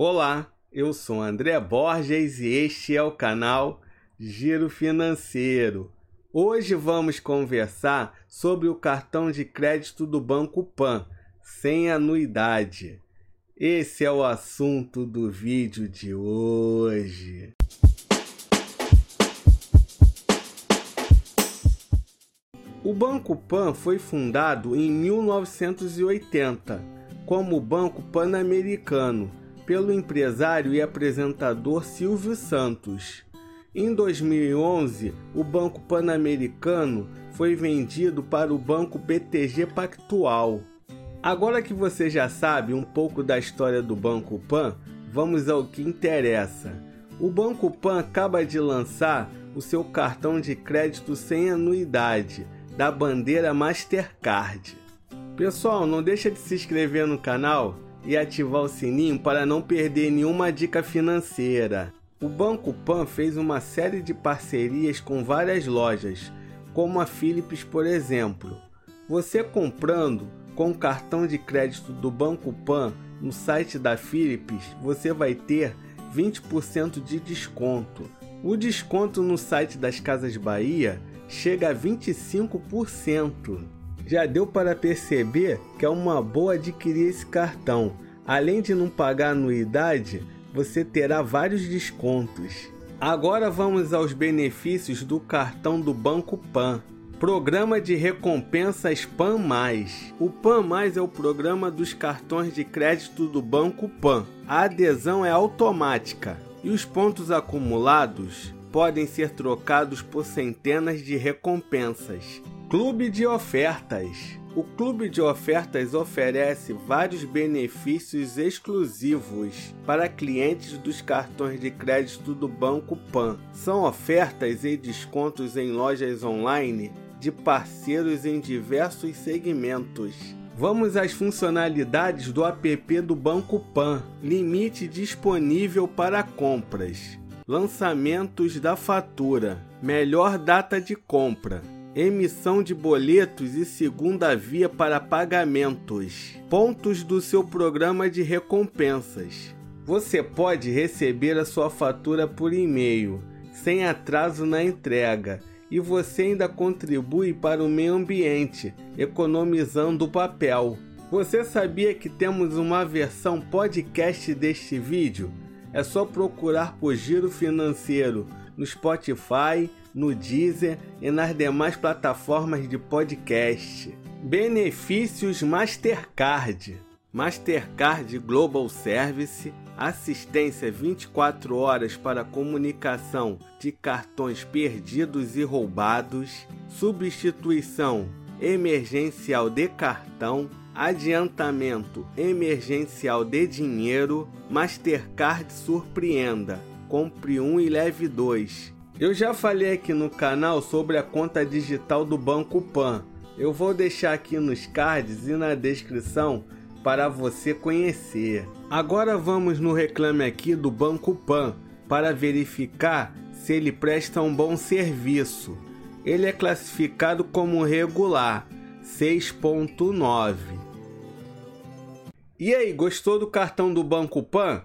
Olá, eu sou André Borges e este é o canal Giro Financeiro. Hoje vamos conversar sobre o cartão de crédito do Banco Pan, sem anuidade. Esse é o assunto do vídeo de hoje. O Banco Pan foi fundado em 1980 como Banco Pan-Americano pelo empresário e apresentador Silvio Santos. Em 2011, o Banco Pan-Americano foi vendido para o Banco BTG Pactual. Agora que você já sabe um pouco da história do Banco Pan, vamos ao que interessa. O Banco Pan acaba de lançar o seu cartão de crédito sem anuidade, da bandeira Mastercard. Pessoal, não deixa de se inscrever no canal e ativar o sininho para não perder nenhuma dica financeira. O Banco Pan fez uma série de parcerias com várias lojas, como a Philips, por exemplo. Você comprando com o cartão de crédito do Banco Pan no site da Philips, você vai ter 20% de desconto. O desconto no site das Casas Bahia chega a 25%. Já deu para perceber que é uma boa adquirir esse cartão. Além de não pagar anuidade, você terá vários descontos. Agora vamos aos benefícios do cartão do Banco Pan. Programa de recompensas PAN+. O PAN+, é o programa dos cartões de crédito do Banco Pan. A adesão é automática e os pontos acumulados podem ser trocados por centenas de recompensas. Clube de Ofertas o Clube de Ofertas oferece vários benefícios exclusivos para clientes dos cartões de crédito do Banco Pan. São ofertas e descontos em lojas online de parceiros em diversos segmentos. Vamos às funcionalidades do app do Banco Pan. Limite disponível para compras. Lançamentos da fatura. Melhor data de compra emissão de boletos e segunda via para pagamentos, pontos do seu programa de recompensas. Você pode receber a sua fatura por e-mail, sem atraso na entrega, e você ainda contribui para o meio ambiente, economizando papel. Você sabia que temos uma versão podcast deste vídeo? É só procurar por Giro Financeiro no Spotify, no Deezer e nas demais plataformas de podcast. Benefícios Mastercard. Mastercard Global Service, assistência 24 horas para comunicação de cartões perdidos e roubados, substituição emergencial de cartão, adiantamento emergencial de dinheiro, Mastercard surpreenda. Compre um e leve dois eu já falei aqui no canal sobre a conta digital do Banco Pan. Eu vou deixar aqui nos cards e na descrição para você conhecer. Agora vamos no reclame aqui do Banco Pan para verificar se ele presta um bom serviço. Ele é classificado como regular 6.9. E aí, gostou do cartão do Banco Pan?